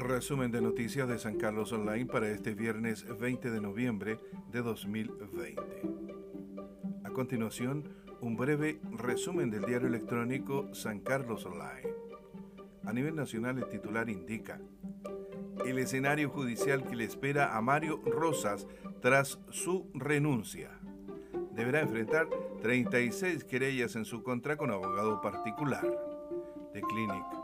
Resumen de noticias de San Carlos Online para este viernes 20 de noviembre de 2020. A continuación, un breve resumen del diario electrónico San Carlos Online. A nivel nacional, el titular indica el escenario judicial que le espera a Mario Rosas tras su renuncia. Deberá enfrentar 36 querellas en su contra con abogado particular. De Clinic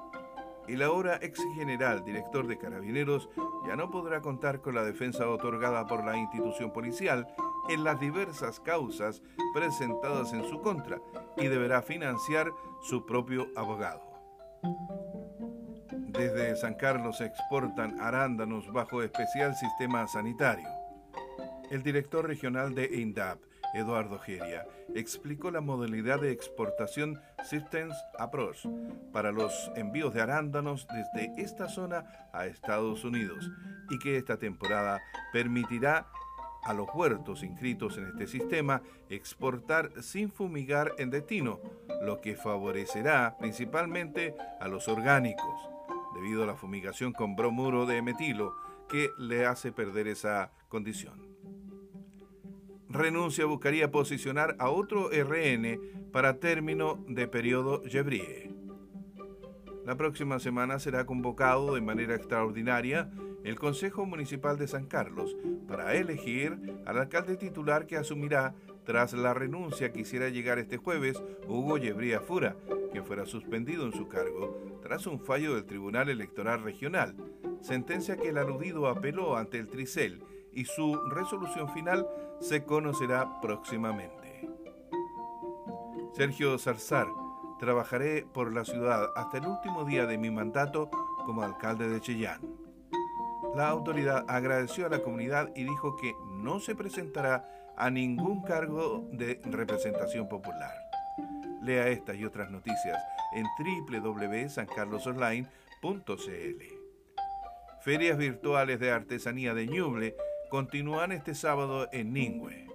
el ahora ex general director de Carabineros ya no podrá contar con la defensa otorgada por la institución policial en las diversas causas presentadas en su contra y deberá financiar su propio abogado. Desde San Carlos se exportan arándanos bajo especial sistema sanitario. El director regional de INDAP, Eduardo Geria, explicó la modalidad de exportación Systems Approach para los envíos de arándanos desde esta zona a Estados Unidos y que esta temporada permitirá a los huertos inscritos en este sistema exportar sin fumigar en destino, lo que favorecerá principalmente a los orgánicos, debido a la fumigación con bromuro de metilo que le hace perder esa condición renuncia buscaría posicionar a otro RN para término de periodo Jebrie. La próxima semana será convocado de manera extraordinaria el Consejo Municipal de San Carlos para elegir al alcalde titular que asumirá tras la renuncia que hiciera llegar este jueves Hugo Yebría Fura, que fuera suspendido en su cargo tras un fallo del Tribunal Electoral Regional, sentencia que el aludido apeló ante el Tricel y su resolución final se conocerá próximamente. Sergio Zarzar, trabajaré por la ciudad hasta el último día de mi mandato como alcalde de Chillán. La autoridad agradeció a la comunidad y dijo que no se presentará a ningún cargo de representación popular. Lea estas y otras noticias en www.sancarlosonline.cl. Ferias virtuales de artesanía de Ñuble continúan este sábado en Ningüe.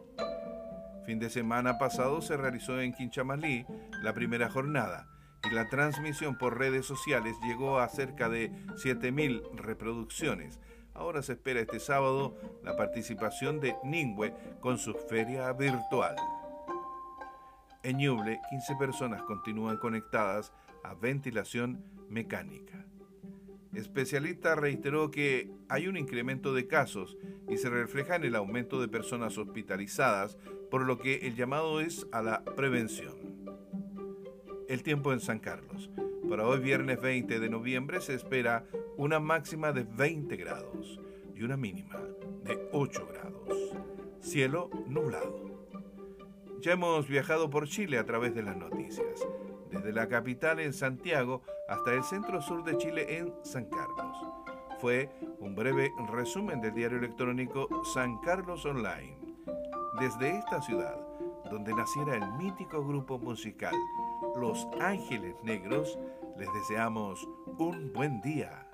Fin de semana pasado se realizó en Quinchamalí la primera jornada y la transmisión por redes sociales llegó a cerca de 7.000 reproducciones. Ahora se espera este sábado la participación de Ningüe con su feria virtual. En Ñuble, 15 personas continúan conectadas a ventilación mecánica. Especialista reiteró que hay un incremento de casos y se refleja en el aumento de personas hospitalizadas, por lo que el llamado es a la prevención. El tiempo en San Carlos. Para hoy viernes 20 de noviembre se espera una máxima de 20 grados y una mínima de 8 grados. Cielo nublado. Ya hemos viajado por Chile a través de las noticias desde la capital en Santiago hasta el centro sur de Chile en San Carlos. Fue un breve resumen del diario electrónico San Carlos Online. Desde esta ciudad, donde naciera el mítico grupo musical Los Ángeles Negros, les deseamos un buen día.